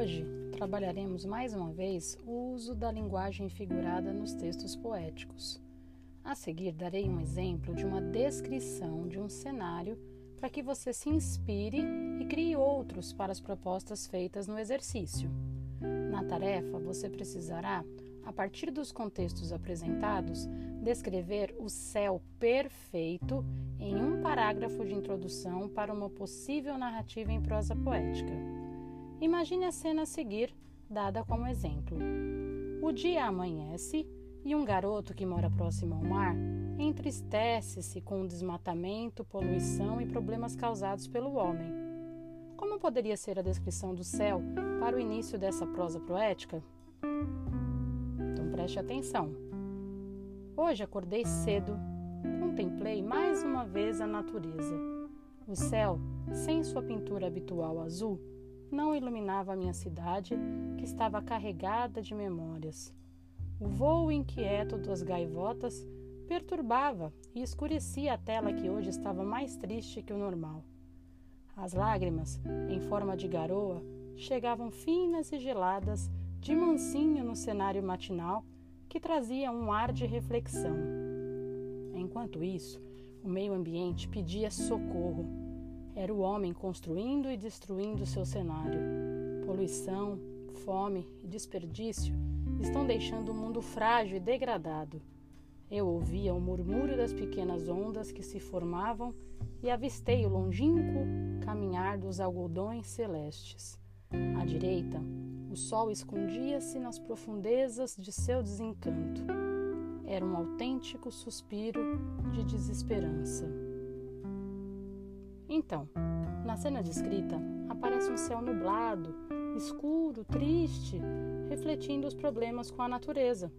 Hoje trabalharemos mais uma vez o uso da linguagem figurada nos textos poéticos. A seguir, darei um exemplo de uma descrição de um cenário para que você se inspire e crie outros para as propostas feitas no exercício. Na tarefa, você precisará, a partir dos contextos apresentados, descrever o céu perfeito em um parágrafo de introdução para uma possível narrativa em prosa poética. Imagine a cena a seguir, dada como exemplo. O dia amanhece e um garoto que mora próximo ao mar entristece-se com o desmatamento, poluição e problemas causados pelo homem. Como poderia ser a descrição do céu para o início dessa prosa poética? Então preste atenção. Hoje acordei cedo, contemplei mais uma vez a natureza. O céu, sem sua pintura habitual azul, não iluminava a minha cidade, que estava carregada de memórias. O vôo inquieto das gaivotas perturbava e escurecia a tela que hoje estava mais triste que o normal. As lágrimas, em forma de garoa, chegavam finas e geladas de mansinho no cenário matinal que trazia um ar de reflexão. Enquanto isso, o meio ambiente pedia socorro era o homem construindo e destruindo seu cenário. Poluição, fome e desperdício estão deixando o mundo frágil e degradado. Eu ouvia o murmúrio das pequenas ondas que se formavam e avistei o longínquo caminhar dos algodões celestes. À direita, o sol escondia-se nas profundezas de seu desencanto. Era um autêntico suspiro de desesperança. Então, na cena descrita, aparece um céu nublado, escuro, triste, refletindo os problemas com a natureza.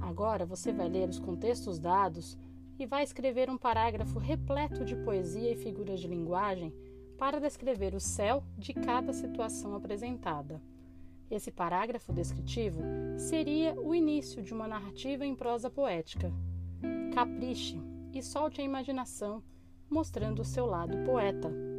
Agora você vai ler os contextos dados e vai escrever um parágrafo repleto de poesia e figuras de linguagem para descrever o céu de cada situação apresentada. Esse parágrafo descritivo seria o início de uma narrativa em prosa poética. Capriche e solte a imaginação mostrando o seu lado poeta.